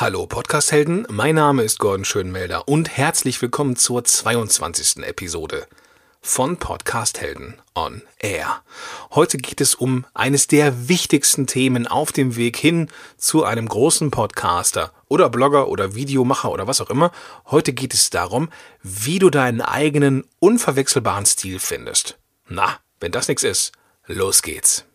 Hallo Podcasthelden, mein Name ist Gordon Schönmelder und herzlich willkommen zur 22. Episode von Podcasthelden on Air. Heute geht es um eines der wichtigsten Themen auf dem Weg hin zu einem großen Podcaster oder Blogger oder Videomacher oder was auch immer. Heute geht es darum, wie du deinen eigenen unverwechselbaren Stil findest. Na, wenn das nichts ist, los geht's.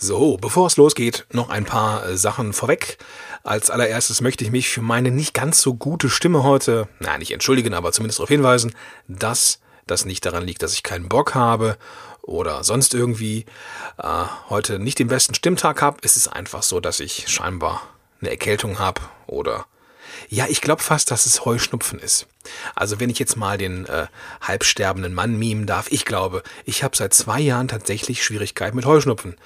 So, bevor es losgeht, noch ein paar äh, Sachen vorweg. Als allererstes möchte ich mich für meine nicht ganz so gute Stimme heute, na, nicht entschuldigen, aber zumindest darauf hinweisen, dass das nicht daran liegt, dass ich keinen Bock habe oder sonst irgendwie äh, heute nicht den besten Stimmtag habe. Es ist einfach so, dass ich scheinbar eine Erkältung habe oder ja, ich glaube fast, dass es Heuschnupfen ist. Also wenn ich jetzt mal den äh, halbsterbenden Mann mimen darf, ich glaube, ich habe seit zwei Jahren tatsächlich Schwierigkeiten mit Heuschnupfen.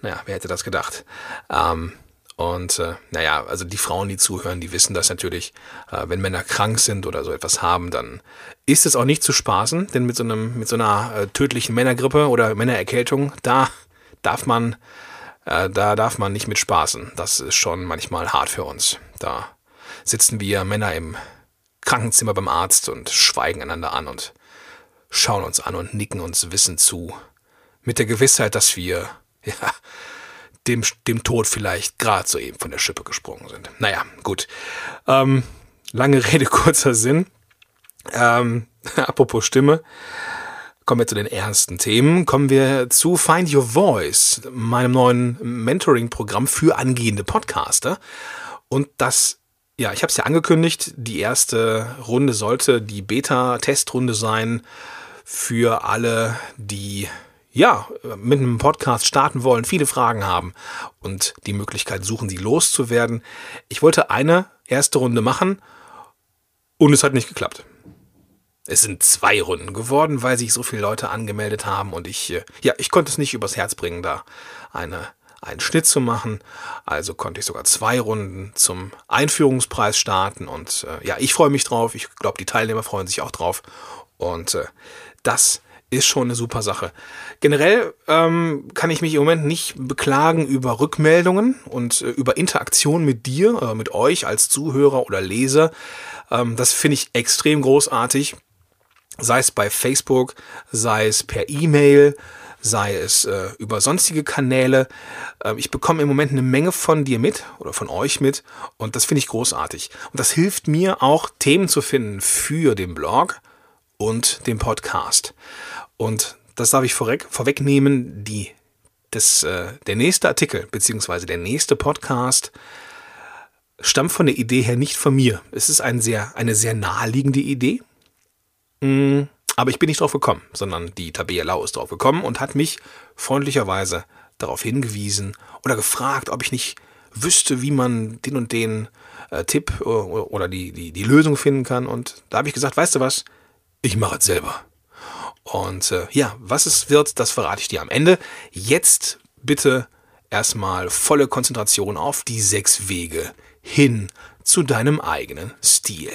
Naja, wer hätte das gedacht? Ähm, und äh, naja, also die Frauen, die zuhören, die wissen das natürlich. Äh, wenn Männer krank sind oder so etwas haben, dann ist es auch nicht zu spaßen, denn mit so einem, mit so einer äh, tödlichen Männergrippe oder Männererkältung, da darf man, äh, da darf man nicht mit spaßen. Das ist schon manchmal hart für uns. Da sitzen wir Männer im Krankenzimmer beim Arzt und schweigen einander an und schauen uns an und nicken uns Wissen zu. Mit der Gewissheit, dass wir ja, dem, dem Tod vielleicht gerade soeben von der Schippe gesprungen sind. Naja, gut. Ähm, lange Rede, kurzer Sinn. Ähm, apropos Stimme. Kommen wir zu den ernsten Themen. Kommen wir zu Find Your Voice, meinem neuen Mentoring-Programm für angehende Podcaster. Und das, ja, ich habe es ja angekündigt, die erste Runde sollte die Beta-Testrunde sein für alle, die ja, mit einem Podcast starten wollen, viele Fragen haben und die Möglichkeit suchen, sie loszuwerden. Ich wollte eine erste Runde machen und es hat nicht geklappt. Es sind zwei Runden geworden, weil sich so viele Leute angemeldet haben und ich, äh, ja, ich konnte es nicht übers Herz bringen, da eine, einen Schnitt zu machen. Also konnte ich sogar zwei Runden zum Einführungspreis starten und äh, ja, ich freue mich drauf. Ich glaube, die Teilnehmer freuen sich auch drauf. Und äh, das ist schon eine super Sache. Generell ähm, kann ich mich im Moment nicht beklagen über Rückmeldungen und äh, über Interaktion mit dir, äh, mit euch als Zuhörer oder Leser. Ähm, das finde ich extrem großartig. Sei es bei Facebook, sei es per E-Mail, sei es äh, über sonstige Kanäle. Äh, ich bekomme im Moment eine Menge von dir mit oder von euch mit und das finde ich großartig. Und das hilft mir auch, Themen zu finden für den Blog und den Podcast. Und das darf ich vorweg, vorwegnehmen, die, das, äh, der nächste Artikel beziehungsweise der nächste Podcast stammt von der Idee her nicht von mir. Es ist ein sehr, eine sehr naheliegende Idee. Mm, aber ich bin nicht drauf gekommen, sondern die Tabea Lau ist drauf gekommen und hat mich freundlicherweise darauf hingewiesen oder gefragt, ob ich nicht wüsste, wie man den und den äh, Tipp äh, oder die, die, die Lösung finden kann. Und da habe ich gesagt, weißt du was, ich mache es selber. Und äh, ja, was es wird, das verrate ich dir am Ende. Jetzt bitte erstmal volle Konzentration auf die sechs Wege hin zu deinem eigenen Stil.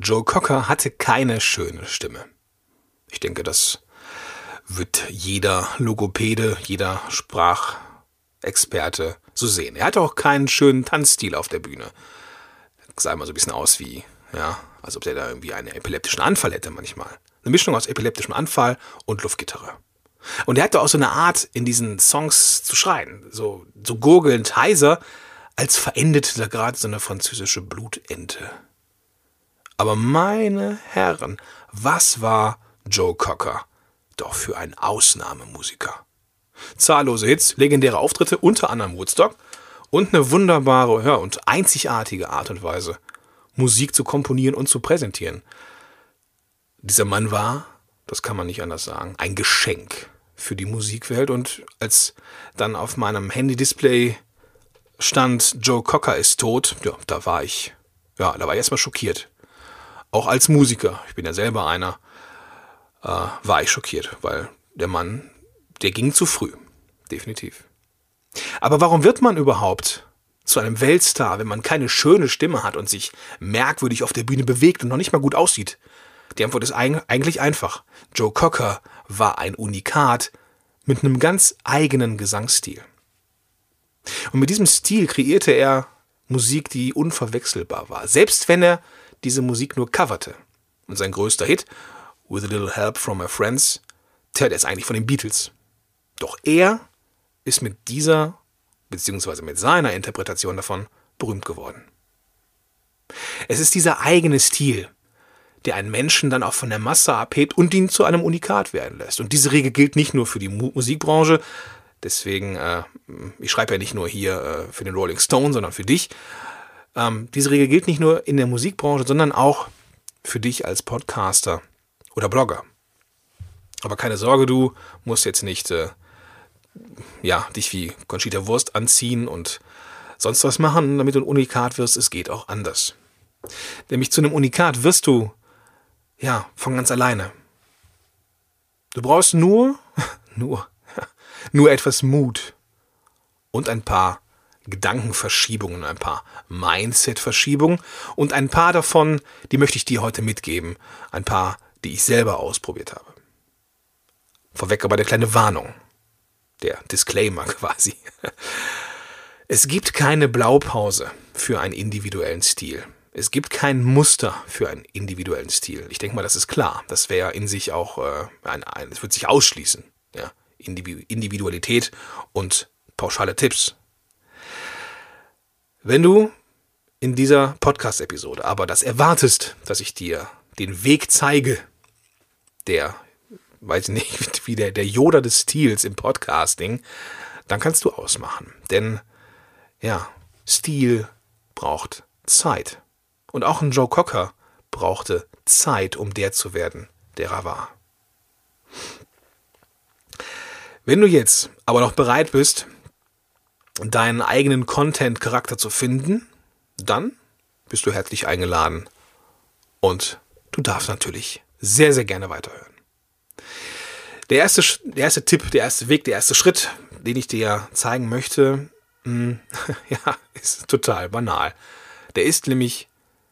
Joe Cocker hatte keine schöne Stimme. Ich denke, das wird jeder Logopäde, jeder Sprachexperte so sehen. Er hat auch keinen schönen Tanzstil auf der Bühne. Sah immer so ein bisschen aus wie, ja, als ob der da irgendwie einen epileptischen Anfall hätte manchmal. Eine Mischung aus epileptischem Anfall und Luftgitarre. Und er hatte auch so eine Art, in diesen Songs zu schreien. So, so gurgelnd heiser, als verendete da gerade so eine französische Blutente. Aber meine Herren, was war Joe Cocker? Doch für ein Ausnahmemusiker. Zahllose Hits, legendäre Auftritte, unter anderem Woodstock und eine wunderbare ja, und einzigartige Art und Weise, Musik zu komponieren und zu präsentieren. Dieser Mann war, das kann man nicht anders sagen, ein Geschenk für die Musikwelt und als dann auf meinem Handy-Display stand, Joe Cocker ist tot, ja, da war ich, ja, da war ich erstmal schockiert. Auch als Musiker, ich bin ja selber einer, äh, war ich schockiert, weil der Mann, der ging zu früh. Definitiv. Aber warum wird man überhaupt zu einem Weltstar, wenn man keine schöne Stimme hat und sich merkwürdig auf der Bühne bewegt und noch nicht mal gut aussieht? Die Antwort ist eigentlich einfach. Joe Cocker war ein Unikat mit einem ganz eigenen Gesangsstil. Und mit diesem Stil kreierte er Musik, die unverwechselbar war, selbst wenn er diese Musik nur coverte. Und sein größter Hit, With a Little Help from My Friends, der ist eigentlich von den Beatles. Doch er ist mit dieser, beziehungsweise mit seiner Interpretation davon berühmt geworden. Es ist dieser eigene Stil, der einen Menschen dann auch von der Masse abhebt und ihn zu einem Unikat werden lässt. Und diese Regel gilt nicht nur für die Mu Musikbranche, deswegen, äh, ich schreibe ja nicht nur hier äh, für den Rolling Stone, sondern für dich. Ähm, diese Regel gilt nicht nur in der Musikbranche, sondern auch für dich als Podcaster oder Blogger. Aber keine Sorge, du musst jetzt nicht äh, ja, dich wie Conchita Wurst anziehen und sonst was machen, damit du ein Unikat wirst. Es geht auch anders. Nämlich zu einem Unikat wirst du ja von ganz alleine. Du brauchst nur, nur, nur etwas Mut und ein paar Gedankenverschiebungen, ein paar Mindset-Verschiebungen und ein paar davon, die möchte ich dir heute mitgeben. Ein paar, die ich selber ausprobiert habe. Vorweg aber der kleine Warnung. Der Disclaimer quasi. Es gibt keine Blaupause für einen individuellen Stil. Es gibt kein Muster für einen individuellen Stil. Ich denke mal, das ist klar. Das wäre in sich auch äh, ein, ein, es wird sich ausschließen. Ja? Individualität und pauschale Tipps. Wenn du in dieser Podcast-Episode aber das erwartest, dass ich dir den Weg zeige, der weiß ich nicht, wie der, der Yoda des Stils im Podcasting, dann kannst du ausmachen. Denn ja, Stil braucht Zeit. Und auch ein Joe Cocker brauchte Zeit, um der zu werden, der er war. Wenn du jetzt aber noch bereit bist, deinen eigenen Content-Charakter zu finden, dann bist du herzlich eingeladen und du darfst natürlich sehr, sehr gerne weiterhören. Der erste, der erste Tipp, der erste Weg, der erste Schritt, den ich dir zeigen möchte, mh, hm, ja, ist total banal. Der ist nämlich,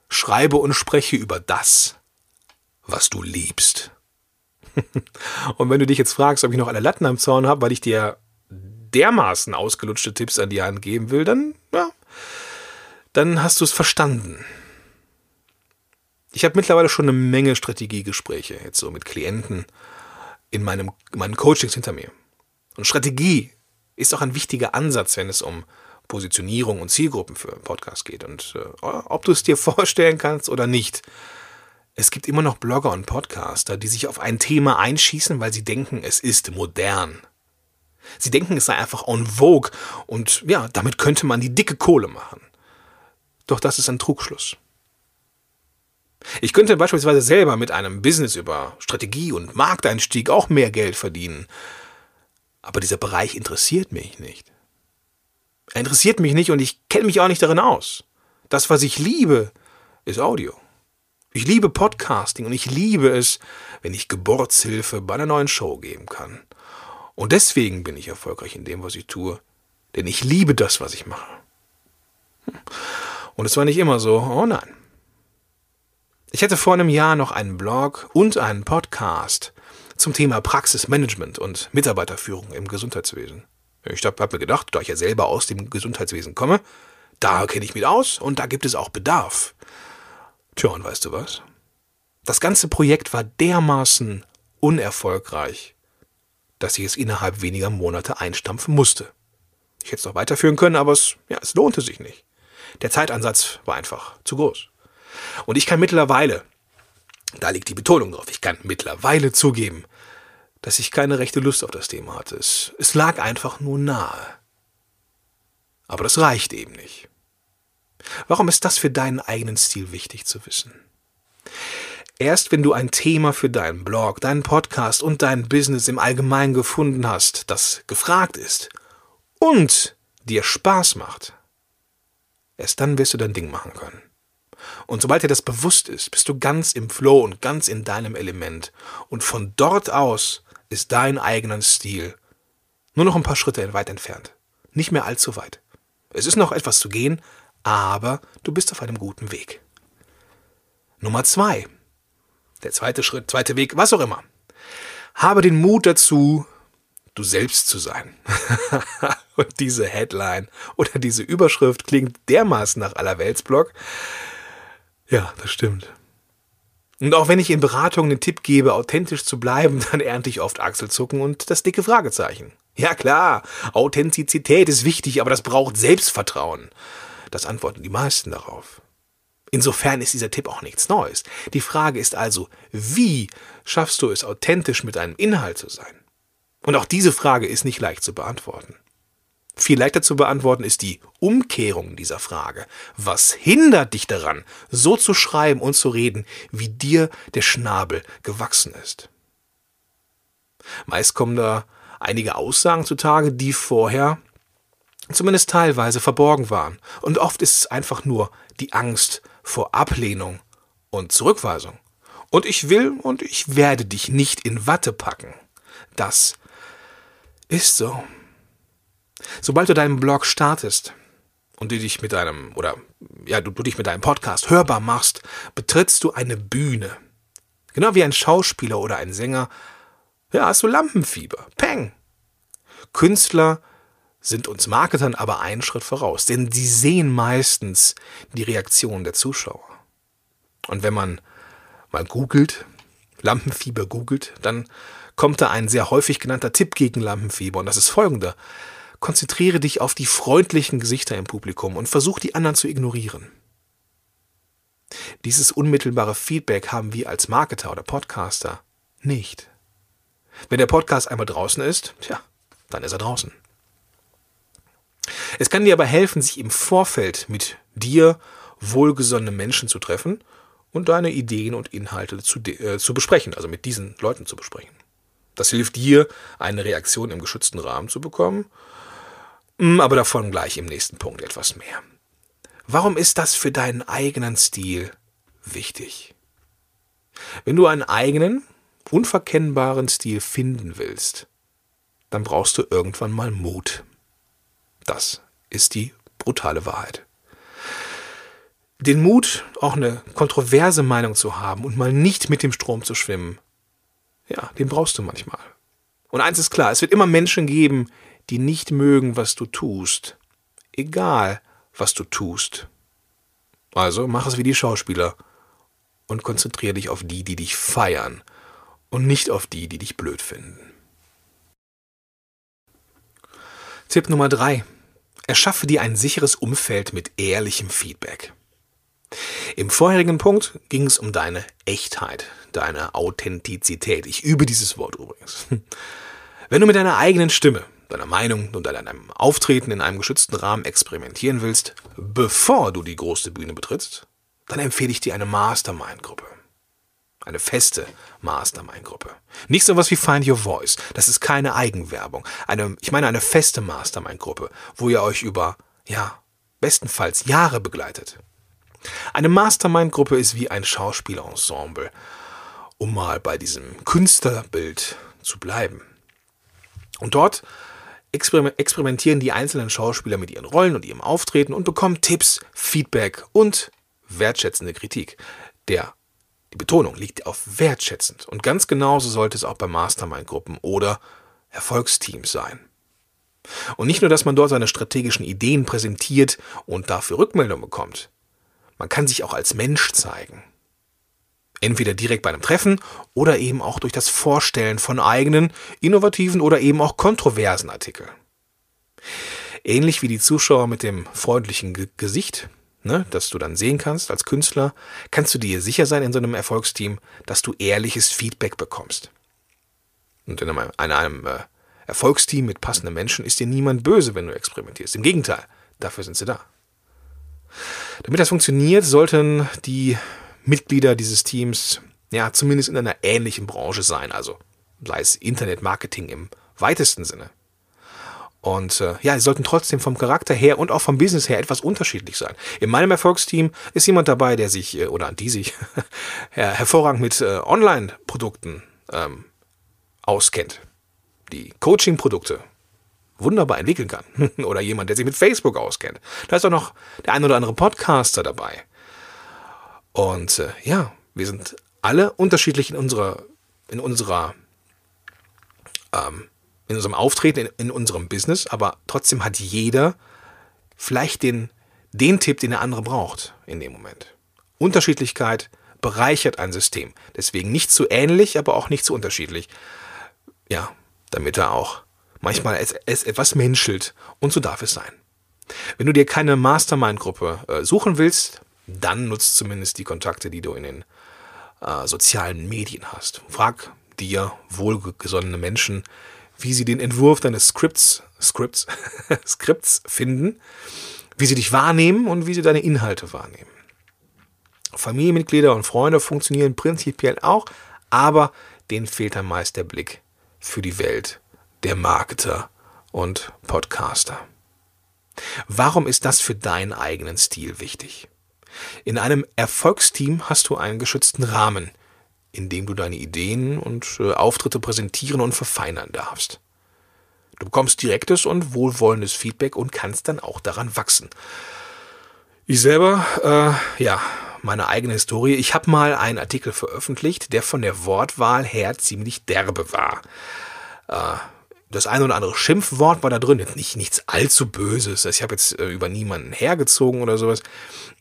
schreibe und spreche über das, was du liebst. und wenn du dich jetzt fragst, ob ich noch alle Latten am Zaun habe, weil ich dir dermaßen ausgelutschte Tipps an die Hand geben will, dann, ja, dann hast du es verstanden. Ich habe mittlerweile schon eine Menge Strategiegespräche, jetzt so mit Klienten in meinem, meinen Coachings hinter mir. Und Strategie ist auch ein wichtiger Ansatz, wenn es um Positionierung und Zielgruppen für Podcasts geht. Und äh, ob du es dir vorstellen kannst oder nicht, es gibt immer noch Blogger und Podcaster, die sich auf ein Thema einschießen, weil sie denken, es ist modern. Sie denken, es sei einfach en vogue und ja, damit könnte man die dicke Kohle machen. Doch das ist ein Trugschluss. Ich könnte beispielsweise selber mit einem Business über Strategie und Markteinstieg auch mehr Geld verdienen. Aber dieser Bereich interessiert mich nicht. Er interessiert mich nicht und ich kenne mich auch nicht darin aus. Das, was ich liebe, ist Audio. Ich liebe Podcasting und ich liebe es, wenn ich Geburtshilfe bei einer neuen Show geben kann. Und deswegen bin ich erfolgreich in dem, was ich tue. Denn ich liebe das, was ich mache. Und es war nicht immer so, oh nein. Ich hatte vor einem Jahr noch einen Blog und einen Podcast zum Thema Praxismanagement und Mitarbeiterführung im Gesundheitswesen. Ich habe mir gedacht, da ich ja selber aus dem Gesundheitswesen komme, da kenne ich mich aus und da gibt es auch Bedarf. Tja, und weißt du was? Das ganze Projekt war dermaßen unerfolgreich, dass ich es innerhalb weniger Monate einstampfen musste. Ich hätte es noch weiterführen können, aber es, ja, es lohnte sich nicht. Der Zeitansatz war einfach zu groß. Und ich kann mittlerweile, da liegt die Betonung drauf, ich kann mittlerweile zugeben, dass ich keine rechte Lust auf das Thema hatte. Es, es lag einfach nur nahe. Aber das reicht eben nicht. Warum ist das für deinen eigenen Stil wichtig zu wissen? Erst wenn du ein Thema für deinen Blog, deinen Podcast und dein Business im Allgemeinen gefunden hast, das gefragt ist und dir Spaß macht, erst dann wirst du dein Ding machen können. Und sobald dir das bewusst ist, bist du ganz im Flow und ganz in deinem Element. Und von dort aus ist dein eigener Stil nur noch ein paar Schritte weit entfernt. Nicht mehr allzu weit. Es ist noch etwas zu gehen, aber du bist auf einem guten Weg. Nummer zwei. Der zweite Schritt, zweite Weg, was auch immer. Habe den Mut dazu, du selbst zu sein. Und diese Headline oder diese Überschrift klingt dermaßen nach Allerweltsblog. Ja, das stimmt. Und auch wenn ich in Beratungen den Tipp gebe, authentisch zu bleiben, dann ernte ich oft Achselzucken und das dicke Fragezeichen. Ja klar, Authentizität ist wichtig, aber das braucht Selbstvertrauen. Das antworten die meisten darauf. Insofern ist dieser Tipp auch nichts Neues. Die Frage ist also, wie schaffst du es, authentisch mit deinem Inhalt zu sein? Und auch diese Frage ist nicht leicht zu beantworten. Viel leichter zu beantworten ist die Umkehrung dieser Frage. Was hindert dich daran, so zu schreiben und zu reden, wie dir der Schnabel gewachsen ist? Meist kommen da einige Aussagen zutage, die vorher zumindest teilweise verborgen waren. Und oft ist es einfach nur die Angst vor Ablehnung und Zurückweisung. Und ich will und ich werde dich nicht in Watte packen. Das ist so. Sobald du deinen Blog startest und du dich mit deinem oder ja, du, du dich mit deinem Podcast hörbar machst, betrittst du eine Bühne. Genau wie ein Schauspieler oder ein Sänger. Ja, hast du Lampenfieber. Peng. Künstler sind uns Marketern aber einen Schritt voraus, denn sie sehen meistens die Reaktion der Zuschauer. Und wenn man mal googelt, Lampenfieber googelt, dann kommt da ein sehr häufig genannter Tipp gegen Lampenfieber und das ist folgender. Konzentriere dich auf die freundlichen Gesichter im Publikum und versuch die anderen zu ignorieren. Dieses unmittelbare Feedback haben wir als Marketer oder Podcaster nicht. Wenn der Podcast einmal draußen ist, tja, dann ist er draußen. Es kann dir aber helfen, sich im Vorfeld mit dir wohlgesonnene Menschen zu treffen und deine Ideen und Inhalte zu, äh, zu besprechen, also mit diesen Leuten zu besprechen. Das hilft dir, eine Reaktion im geschützten Rahmen zu bekommen, aber davon gleich im nächsten Punkt etwas mehr. Warum ist das für deinen eigenen Stil wichtig? Wenn du einen eigenen, unverkennbaren Stil finden willst, dann brauchst du irgendwann mal Mut. Das ist die brutale Wahrheit. Den Mut, auch eine kontroverse Meinung zu haben und mal nicht mit dem Strom zu schwimmen, ja, den brauchst du manchmal. Und eins ist klar, es wird immer Menschen geben, die nicht mögen, was du tust. Egal, was du tust. Also mach es wie die Schauspieler und konzentriere dich auf die, die dich feiern und nicht auf die, die dich blöd finden. Tipp Nummer drei: Erschaffe dir ein sicheres Umfeld mit ehrlichem Feedback. Im vorherigen Punkt ging es um deine Echtheit, deine Authentizität. Ich übe dieses Wort übrigens. Wenn du mit deiner eigenen Stimme, deiner Meinung und deinem Auftreten in einem geschützten Rahmen experimentieren willst, bevor du die große Bühne betrittst, dann empfehle ich dir eine Mastermind-Gruppe. Eine feste Mastermind-Gruppe. Nicht so was wie Find Your Voice. Das ist keine Eigenwerbung. Eine, ich meine eine feste Mastermind-Gruppe, wo ihr euch über, ja, bestenfalls Jahre begleitet. Eine Mastermind-Gruppe ist wie ein Schauspielerensemble, um mal bei diesem Künstlerbild zu bleiben. Und dort experimentieren die einzelnen Schauspieler mit ihren Rollen und ihrem Auftreten und bekommen Tipps, Feedback und wertschätzende Kritik. Der die Betonung liegt auf wertschätzend und ganz genauso sollte es auch bei Mastermind-Gruppen oder Erfolgsteams sein. Und nicht nur, dass man dort seine strategischen Ideen präsentiert und dafür Rückmeldung bekommt. Man kann sich auch als Mensch zeigen. Entweder direkt bei einem Treffen oder eben auch durch das Vorstellen von eigenen, innovativen oder eben auch kontroversen Artikeln. Ähnlich wie die Zuschauer mit dem freundlichen Gesicht ne, das du dann sehen kannst als Künstler, kannst du dir sicher sein in so einem Erfolgsteam, dass du ehrliches Feedback bekommst. Und in einem, in einem äh, Erfolgsteam mit passenden Menschen ist dir niemand böse, wenn du experimentierst. Im Gegenteil, dafür sind sie da. Damit das funktioniert, sollten die Mitglieder dieses Teams ja zumindest in einer ähnlichen Branche sein, also sei es Internetmarketing im weitesten Sinne. Und äh, ja, sie sollten trotzdem vom Charakter her und auch vom Business her etwas unterschiedlich sein. In meinem Erfolgsteam ist jemand dabei, der sich äh, oder die sich hervorragend mit äh, Online-Produkten ähm, auskennt. Die Coaching-Produkte wunderbar entwickeln kann. oder jemand, der sich mit Facebook auskennt. Da ist auch noch der ein oder andere Podcaster dabei. Und äh, ja, wir sind alle unterschiedlich in unserer, in unserer ähm, in unserem Auftreten, in, in unserem Business, aber trotzdem hat jeder vielleicht den, den Tipp, den der andere braucht in dem Moment. Unterschiedlichkeit bereichert ein System. Deswegen nicht zu ähnlich, aber auch nicht zu unterschiedlich. Ja, damit er auch manchmal es, es etwas menschelt. Und so darf es sein. Wenn du dir keine Mastermind-Gruppe äh, suchen willst, dann nutzt zumindest die Kontakte, die du in den äh, sozialen Medien hast. Frag dir wohlgesonnene Menschen, wie sie den Entwurf deines Skripts, Skripts, Skripts finden, wie sie dich wahrnehmen und wie sie deine Inhalte wahrnehmen. Familienmitglieder und Freunde funktionieren prinzipiell auch, aber denen fehlt dann meist der Blick für die Welt der Marketer und Podcaster. Warum ist das für deinen eigenen Stil wichtig? In einem Erfolgsteam hast du einen geschützten Rahmen, indem du deine Ideen und äh, Auftritte präsentieren und verfeinern darfst. Du bekommst direktes und wohlwollendes Feedback und kannst dann auch daran wachsen. Ich selber, äh, ja, meine eigene Historie. Ich habe mal einen Artikel veröffentlicht, der von der Wortwahl her ziemlich derbe war. Äh, das eine oder andere Schimpfwort war da drin, nicht nichts allzu Böses. Ich habe jetzt äh, über niemanden hergezogen oder sowas.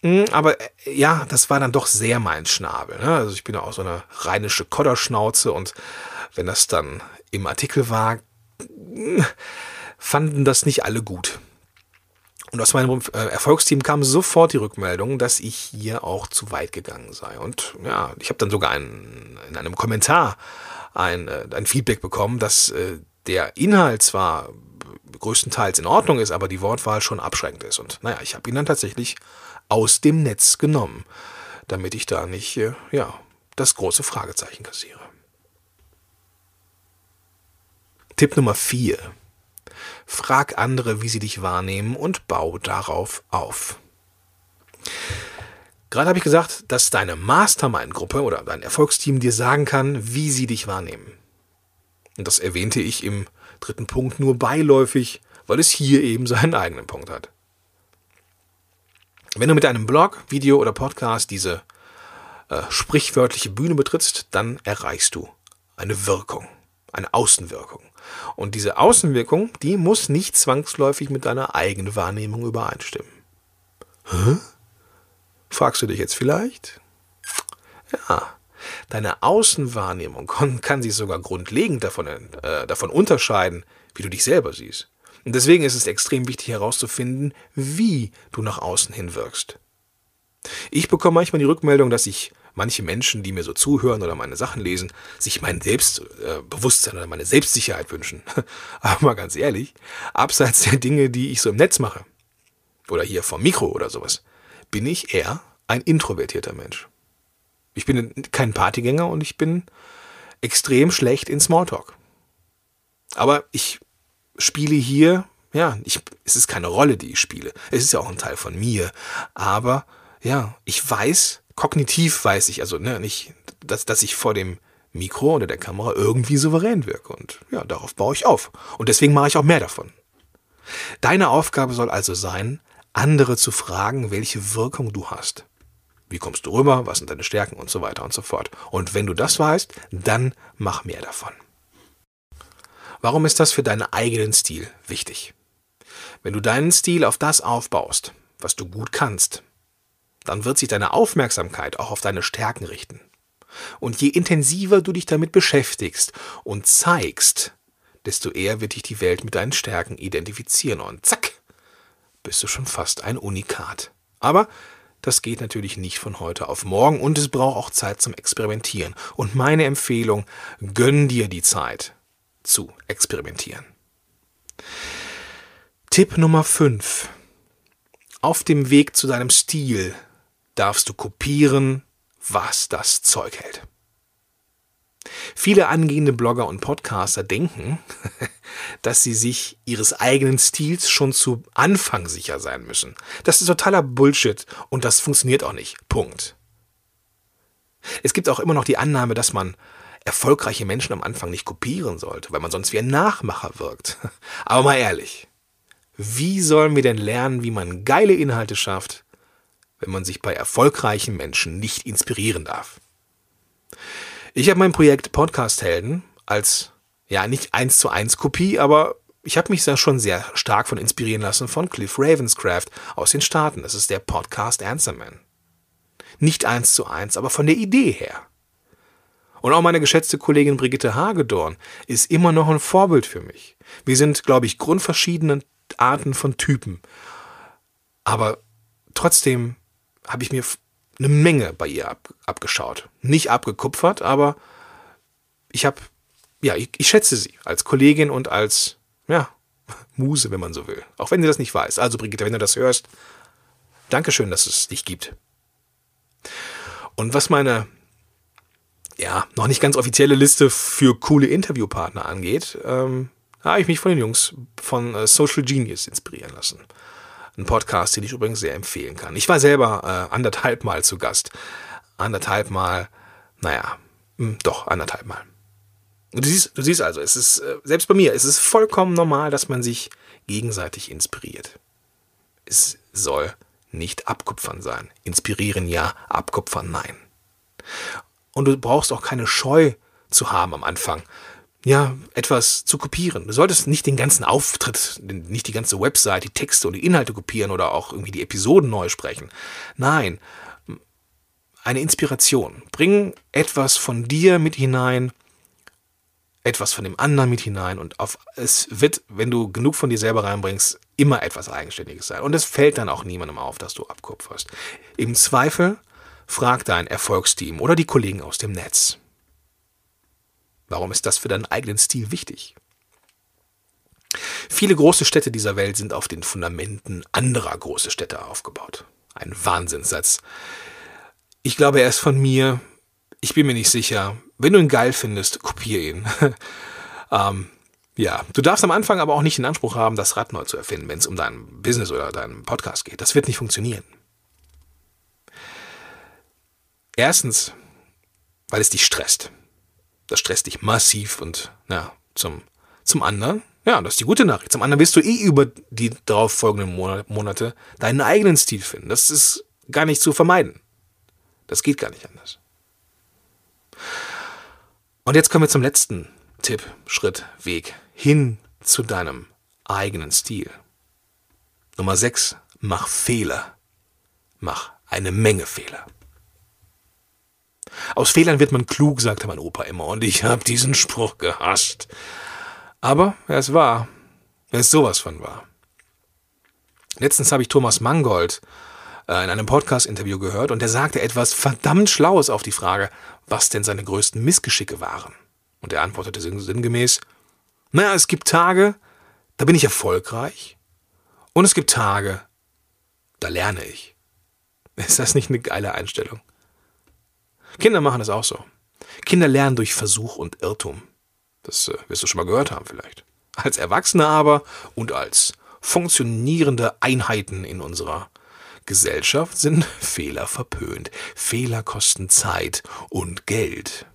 Mm, aber äh, ja, das war dann doch sehr mein Schnabel. Ne? Also ich bin ja auch so eine rheinische Kodderschnauze und wenn das dann im Artikel war, mm, fanden das nicht alle gut. Und aus meinem äh, Erfolgsteam kam sofort die Rückmeldung, dass ich hier auch zu weit gegangen sei. Und ja, ich habe dann sogar einen, in einem Kommentar ein, ein Feedback bekommen, dass der Inhalt zwar größtenteils in Ordnung ist, aber die Wortwahl schon abschreckend ist. Und naja, ich habe ihn dann tatsächlich aus dem Netz genommen, damit ich da nicht, äh, ja, das große Fragezeichen kassiere. Tipp Nummer 4. Frag andere, wie sie dich wahrnehmen und bau darauf auf. Gerade habe ich gesagt, dass deine Mastermind-Gruppe oder dein Erfolgsteam dir sagen kann, wie sie dich wahrnehmen. Und das erwähnte ich im dritten Punkt nur beiläufig, weil es hier eben seinen eigenen Punkt hat. Wenn du mit deinem Blog, Video oder Podcast diese äh, sprichwörtliche Bühne betrittst, dann erreichst du eine Wirkung, eine Außenwirkung. Und diese Außenwirkung, die muss nicht zwangsläufig mit deiner eigenen Wahrnehmung übereinstimmen. Hä? Fragst du dich jetzt vielleicht? Ja, Deine Außenwahrnehmung kann sich sogar grundlegend davon, äh, davon unterscheiden, wie du dich selber siehst. Und deswegen ist es extrem wichtig herauszufinden, wie du nach außen hin wirkst. Ich bekomme manchmal die Rückmeldung, dass sich manche Menschen, die mir so zuhören oder meine Sachen lesen, sich mein Selbstbewusstsein oder meine Selbstsicherheit wünschen. Aber mal ganz ehrlich, abseits der Dinge, die ich so im Netz mache, oder hier vom Mikro oder sowas, bin ich eher ein introvertierter Mensch. Ich bin kein Partygänger und ich bin extrem schlecht in Smalltalk. Aber ich spiele hier, ja, ich, es ist keine Rolle, die ich spiele. Es ist ja auch ein Teil von mir. Aber ja, ich weiß, kognitiv weiß ich, also ne, nicht, dass, dass ich vor dem Mikro oder der Kamera irgendwie souverän wirke. Und ja, darauf baue ich auf. Und deswegen mache ich auch mehr davon. Deine Aufgabe soll also sein, andere zu fragen, welche Wirkung du hast. Wie kommst du rüber? Was sind deine Stärken und so weiter und so fort. Und wenn du das weißt, dann mach mehr davon. Warum ist das für deinen eigenen Stil wichtig? Wenn du deinen Stil auf das aufbaust, was du gut kannst, dann wird sich deine Aufmerksamkeit auch auf deine Stärken richten. Und je intensiver du dich damit beschäftigst und zeigst, desto eher wird dich die Welt mit deinen Stärken identifizieren und zack, bist du schon fast ein Unikat. Aber das geht natürlich nicht von heute auf morgen und es braucht auch Zeit zum Experimentieren. Und meine Empfehlung, gönn dir die Zeit zu experimentieren. Tipp Nummer 5. Auf dem Weg zu deinem Stil darfst du kopieren, was das Zeug hält. Viele angehende Blogger und Podcaster denken, dass sie sich ihres eigenen Stils schon zu Anfang sicher sein müssen. Das ist totaler Bullshit und das funktioniert auch nicht. Punkt. Es gibt auch immer noch die Annahme, dass man erfolgreiche Menschen am Anfang nicht kopieren sollte, weil man sonst wie ein Nachmacher wirkt. Aber mal ehrlich, wie sollen wir denn lernen, wie man geile Inhalte schafft, wenn man sich bei erfolgreichen Menschen nicht inspirieren darf? Ich habe mein Projekt Podcast Helden als ja nicht eins zu eins Kopie, aber ich habe mich da schon sehr stark von inspirieren lassen von Cliff Ravenscraft aus den Staaten. Das ist der Podcast Answerman. Nicht eins zu eins, aber von der Idee her. Und auch meine geschätzte Kollegin Brigitte Hagedorn ist immer noch ein Vorbild für mich. Wir sind, glaube ich, grundverschiedene Arten von Typen. Aber trotzdem habe ich mir eine Menge bei ihr ab, abgeschaut. Nicht abgekupfert, aber ich habe, ja, ich, ich schätze sie als Kollegin und als, ja, Muse, wenn man so will. Auch wenn sie das nicht weiß. Also Brigitte, wenn du das hörst, Dankeschön, dass es dich gibt. Und was meine, ja, noch nicht ganz offizielle Liste für coole Interviewpartner angeht, ähm, habe ich mich von den Jungs von äh, Social Genius inspirieren lassen. Ein Podcast, den ich übrigens sehr empfehlen kann. Ich war selber äh, anderthalb Mal zu Gast. Anderthalb Mal, naja, mh, hm, doch, anderthalb Mal. Du siehst, du siehst also, es ist, äh, selbst bei mir, es ist vollkommen normal, dass man sich gegenseitig inspiriert. Es soll nicht abkupfern sein. Inspirieren ja, abkupfern nein. Und du brauchst auch keine Scheu zu haben am Anfang, ja, etwas zu kopieren. Du solltest nicht den ganzen Auftritt, nicht die ganze Website, die Texte und die Inhalte kopieren oder auch irgendwie die Episoden neu sprechen. Nein, eine Inspiration. Bring etwas von dir mit hinein, etwas von dem anderen mit hinein und auf, es wird, wenn du genug von dir selber reinbringst, immer etwas Eigenständiges sein. Und es fällt dann auch niemandem auf, dass du abkupferst. Im Zweifel frag dein Erfolgsteam oder die Kollegen aus dem Netz. Warum ist das für deinen eigenen Stil wichtig? Viele große Städte dieser Welt sind auf den Fundamenten anderer große Städte aufgebaut. Ein Wahnsinnssatz. Ich glaube, er ist von mir. Ich bin mir nicht sicher. Wenn du ihn geil findest, kopier ihn. ähm, ja, du darfst am Anfang aber auch nicht den Anspruch haben, das Rad neu zu erfinden, wenn es um dein Business oder deinen Podcast geht. Das wird nicht funktionieren. Erstens, weil es dich stresst. Das stresst dich massiv und ja, zum, zum anderen, ja, das ist die gute Nachricht. Zum anderen wirst du eh über die darauf folgenden Monate deinen eigenen Stil finden. Das ist gar nicht zu vermeiden. Das geht gar nicht anders. Und jetzt kommen wir zum letzten Tipp, Schritt, Weg hin zu deinem eigenen Stil. Nummer 6. Mach Fehler. Mach eine Menge Fehler. Aus Fehlern wird man klug, sagte mein Opa immer, und ich habe diesen Spruch gehasst. Aber er ist wahr. Er ist sowas von wahr. Letztens habe ich Thomas Mangold äh, in einem Podcast-Interview gehört und er sagte etwas verdammt Schlaues auf die Frage, was denn seine größten Missgeschicke waren. Und er antwortete sinngemäß, naja, es gibt Tage, da bin ich erfolgreich und es gibt Tage, da lerne ich. Ist das nicht eine geile Einstellung? Kinder machen das auch so. Kinder lernen durch Versuch und Irrtum. Das äh, wirst du schon mal gehört haben vielleicht. Als Erwachsene aber und als funktionierende Einheiten in unserer Gesellschaft sind Fehler verpönt. Fehler kosten Zeit und Geld.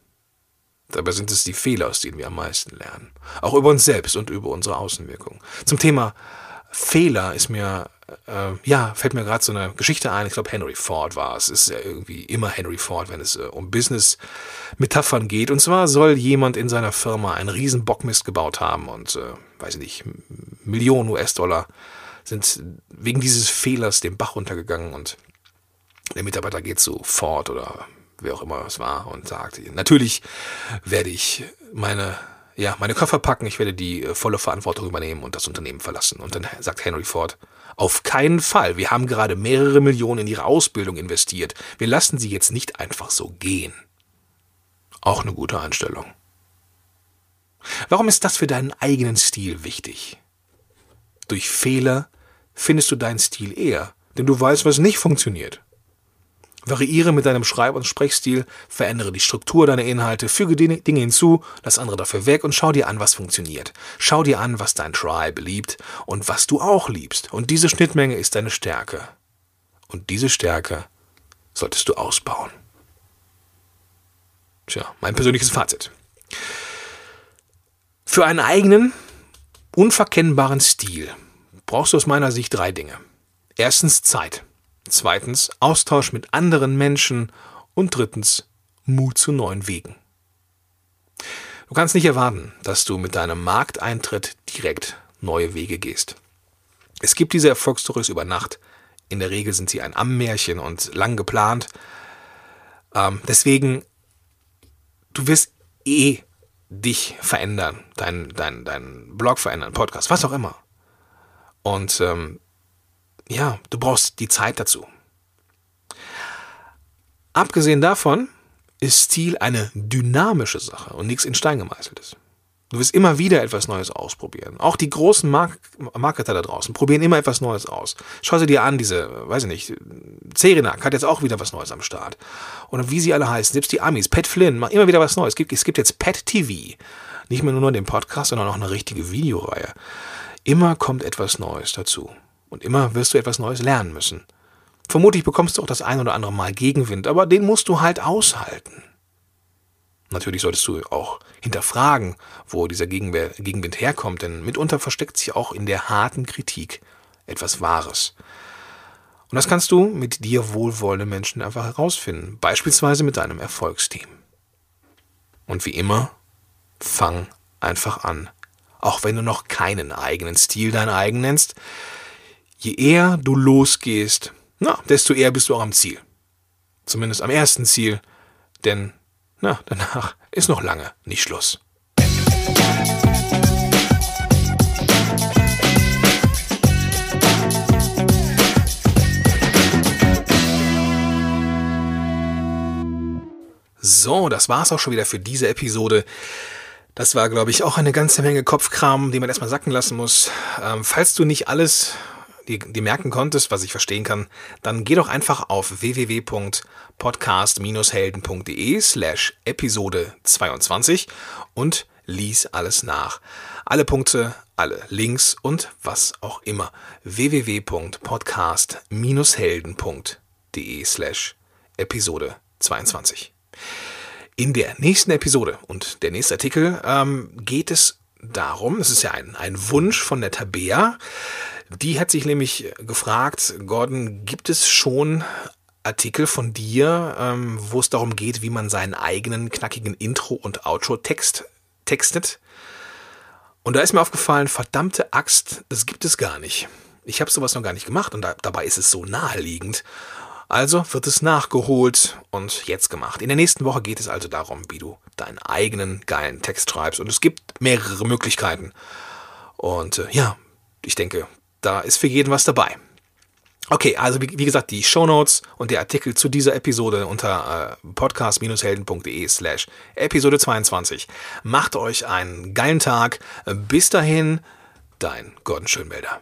Dabei sind es die Fehler, aus denen wir am meisten lernen. Auch über uns selbst und über unsere Außenwirkung. Zum Thema Fehler ist mir äh, ja, fällt mir gerade so eine Geschichte ein. Ich glaube, Henry Ford war es. Ist ja irgendwie immer Henry Ford, wenn es äh, um Business-Metaphern geht. Und zwar soll jemand in seiner Firma einen riesen Bockmist gebaut haben und, äh, weiß nicht, Millionen US-Dollar sind wegen dieses Fehlers den Bach runtergegangen und der Mitarbeiter geht zu Ford oder wer auch immer es war und sagt, natürlich werde ich meine ja, meine Koffer packen, ich werde die äh, volle Verantwortung übernehmen und das Unternehmen verlassen. Und dann sagt Henry Ford, auf keinen Fall. Wir haben gerade mehrere Millionen in Ihre Ausbildung investiert. Wir lassen Sie jetzt nicht einfach so gehen. Auch eine gute Einstellung. Warum ist das für deinen eigenen Stil wichtig? Durch Fehler findest du deinen Stil eher, denn du weißt, was nicht funktioniert. Variiere mit deinem Schreib- und Sprechstil, verändere die Struktur deiner Inhalte, füge Dinge hinzu, lass andere dafür weg und schau dir an, was funktioniert. Schau dir an, was dein Tribe liebt und was du auch liebst. Und diese Schnittmenge ist deine Stärke. Und diese Stärke solltest du ausbauen. Tja, mein persönliches Fazit. Für einen eigenen, unverkennbaren Stil brauchst du aus meiner Sicht drei Dinge. Erstens Zeit. Zweitens Austausch mit anderen Menschen. Und drittens Mut zu neuen Wegen. Du kannst nicht erwarten, dass du mit deinem Markteintritt direkt neue Wege gehst. Es gibt diese Erfolgsstories über Nacht. In der Regel sind sie ein Ammärchen und lang geplant. Ähm, deswegen, du wirst eh dich verändern, dein, dein, dein Blog verändern, Podcast, was auch immer. Und ähm, ja, du brauchst die Zeit dazu. Abgesehen davon ist Stil eine dynamische Sache und nichts in Stein gemeißeltes. Du wirst immer wieder etwas Neues ausprobieren. Auch die großen Mark Marketer da draußen probieren immer etwas Neues aus. Schau sie dir an, diese, weiß ich nicht, Cerenak hat jetzt auch wieder was Neues am Start. Und wie sie alle heißen, selbst die Amis, Pat Flynn, macht immer wieder was Neues. Es gibt, es gibt jetzt Pat TV. Nicht mehr nur den Podcast, sondern auch eine richtige Videoreihe. Immer kommt etwas Neues dazu. Und immer wirst du etwas Neues lernen müssen. Vermutlich bekommst du auch das ein oder andere Mal Gegenwind, aber den musst du halt aushalten. Natürlich solltest du auch hinterfragen, wo dieser Gegenwind herkommt, denn mitunter versteckt sich auch in der harten Kritik etwas Wahres. Und das kannst du mit dir wohlwollenden Menschen einfach herausfinden, beispielsweise mit deinem Erfolgsteam. Und wie immer, fang einfach an. Auch wenn du noch keinen eigenen Stil dein eigen nennst, je eher du losgehst, na, desto eher bist du auch am Ziel. Zumindest am ersten Ziel, denn na, danach ist noch lange nicht Schluss. So, das war's auch schon wieder für diese Episode. Das war, glaube ich, auch eine ganze Menge Kopfkram, den man erstmal sacken lassen muss. Ähm, falls du nicht alles die, die merken konntest, was ich verstehen kann, dann geh doch einfach auf www.podcast-helden.de slash Episode 22 und lies alles nach. Alle Punkte, alle Links und was auch immer. www.podcast-helden.de slash Episode 22. In der nächsten Episode und der nächste Artikel ähm, geht es darum, es ist ja ein, ein Wunsch von der Tabea, die hat sich nämlich gefragt, Gordon, gibt es schon Artikel von dir, ähm, wo es darum geht, wie man seinen eigenen knackigen Intro- und Outro-Text textet? Und da ist mir aufgefallen, verdammte Axt, das gibt es gar nicht. Ich habe sowas noch gar nicht gemacht und da, dabei ist es so naheliegend. Also wird es nachgeholt und jetzt gemacht. In der nächsten Woche geht es also darum, wie du deinen eigenen geilen Text schreibst. Und es gibt mehrere Möglichkeiten. Und äh, ja, ich denke, da ist für jeden was dabei. Okay, also wie, wie gesagt, die Show Notes und der Artikel zu dieser Episode unter äh, podcast-helden.de slash Episode 22. Macht euch einen geilen Tag. Bis dahin, dein Gordon Schönmelder.